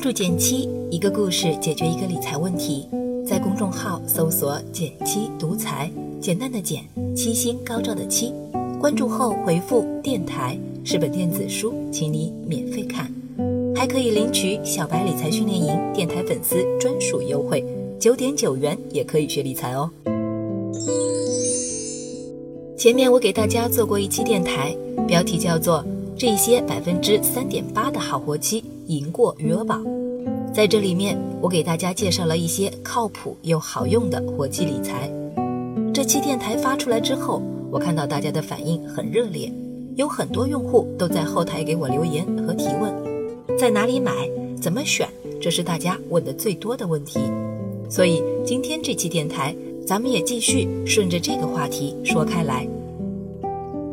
关注减七，一个故事解决一个理财问题。在公众号搜索“减七独裁，简单的简，七星高照的七。关注后回复“电台”是本电子书，请你免费看，还可以领取小白理财训练营电台粉丝专属优惠，九点九元也可以学理财哦。前面我给大家做过一期电台，标题叫做“这些百分之三点八的好活期赢过余额宝”。在这里面，我给大家介绍了一些靠谱又好用的活期理财。这期电台发出来之后，我看到大家的反应很热烈，有很多用户都在后台给我留言和提问，在哪里买，怎么选，这是大家问的最多的问题。所以今天这期电台。咱们也继续顺着这个话题说开来。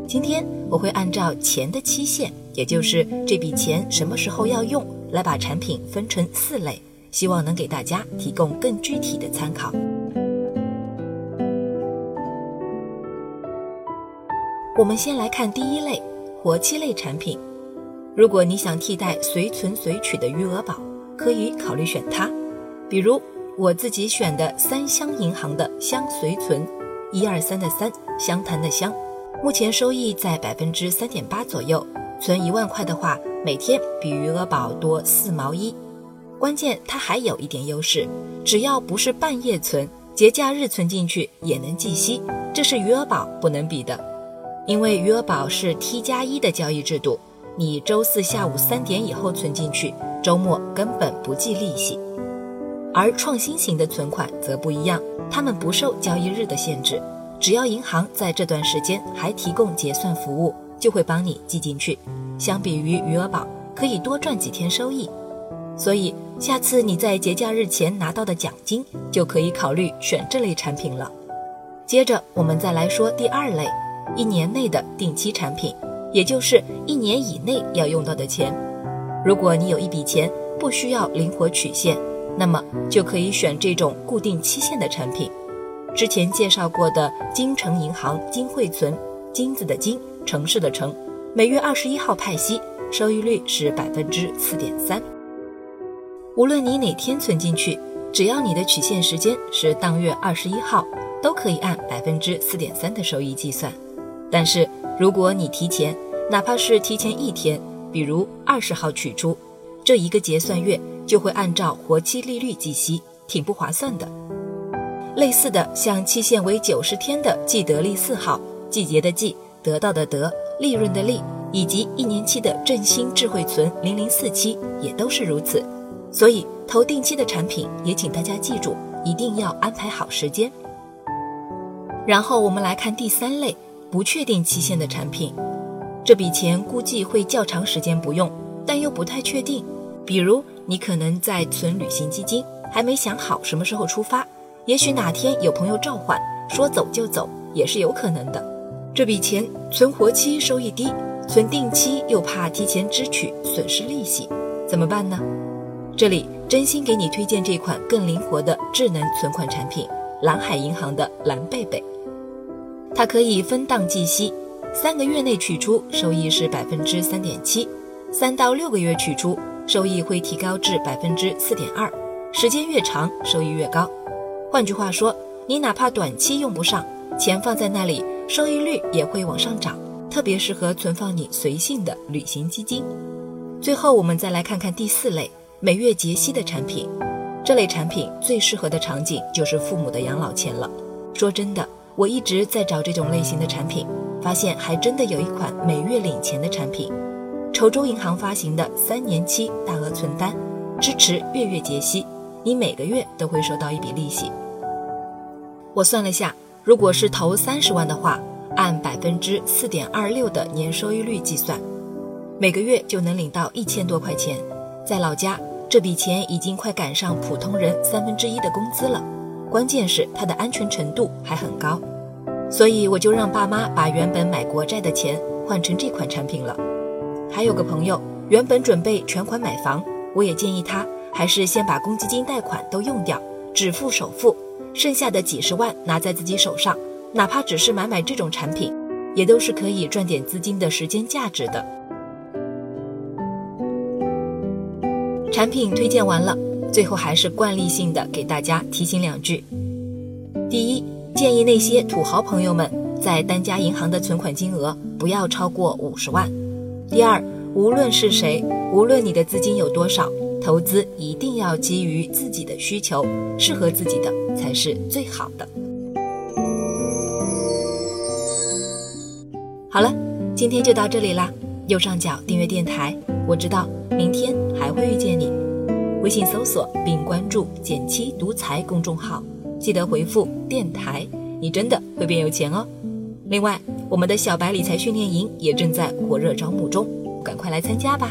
今天我会按照钱的期限，也就是这笔钱什么时候要用，来把产品分成四类，希望能给大家提供更具体的参考。我们先来看第一类活期类产品。如果你想替代随存随取的余额宝，可以考虑选它，比如。我自己选的三湘银行的湘随存，一二三的三，湘潭的湘，目前收益在百分之三点八左右。存一万块的话，每天比余额宝多四毛一。关键它还有一点优势，只要不是半夜存，节假日存进去也能计息，这是余额宝不能比的。因为余额宝是 T 加一的交易制度，你周四下午三点以后存进去，周末根本不计利息。而创新型的存款则不一样，他们不受交易日的限制，只要银行在这段时间还提供结算服务，就会帮你记进去。相比于余额宝，可以多赚几天收益。所以下次你在节假日前拿到的奖金，就可以考虑选这类产品了。接着我们再来说第二类，一年内的定期产品，也就是一年以内要用到的钱。如果你有一笔钱，不需要灵活取现。那么就可以选这种固定期限的产品，之前介绍过的金城银行金汇存，金子的金，城市的城，每月二十一号派息，收益率是百分之四点三。无论你哪天存进去，只要你的取现时间是当月二十一号，都可以按百分之四点三的收益计算。但是如果你提前，哪怕是提前一天，比如二十号取出，这一个结算月。就会按照活期利率计息，挺不划算的。类似的，像期限为九十天的既得利四号，季节的季，得到的得，利润的利，以及一年期的振兴智慧存零零四期，也都是如此。所以投定期的产品，也请大家记住，一定要安排好时间。然后我们来看第三类不确定期限的产品，这笔钱估计会较长时间不用，但又不太确定，比如。你可能在存旅行基金，还没想好什么时候出发，也许哪天有朋友召唤，说走就走，也是有可能的。这笔钱存活期收益低，存定期又怕提前支取损失利息，怎么办呢？这里真心给你推荐这款更灵活的智能存款产品——蓝海银行的蓝贝贝，它可以分档计息，三个月内取出收益是百分之三点七，三到六个月取出。收益会提高至百分之四点二，时间越长，收益越高。换句话说，你哪怕短期用不上，钱放在那里，收益率也会往上涨，特别适合存放你随性的旅行基金。最后，我们再来看看第四类每月结息的产品。这类产品最适合的场景就是父母的养老钱了。说真的，我一直在找这种类型的产品，发现还真的有一款每月领钱的产品。稠州银行发行的三年期大额存单，支持月月结息，你每个月都会收到一笔利息。我算了下，如果是投三十万的话，按百分之四点二六的年收益率计算，每个月就能领到一千多块钱。在老家，这笔钱已经快赶上普通人三分之一的工资了。关键是它的安全程度还很高，所以我就让爸妈把原本买国债的钱换成这款产品了。还有个朋友原本准备全款买房，我也建议他还是先把公积金贷款都用掉，只付首付，剩下的几十万拿在自己手上，哪怕只是买买这种产品，也都是可以赚点资金的时间价值的。产品推荐完了，最后还是惯例性的给大家提醒两句。第一，建议那些土豪朋友们在单家银行的存款金额不要超过五十万。第二，无论是谁，无论你的资金有多少，投资一定要基于自己的需求，适合自己的才是最好的。好了，今天就到这里啦。右上角订阅电台，我知道明天还会遇见你。微信搜索并关注“减七独裁”公众号，记得回复“电台”，你真的会变有钱哦。另外，我们的小白理财训练营也正在火热招募中，赶快来参加吧。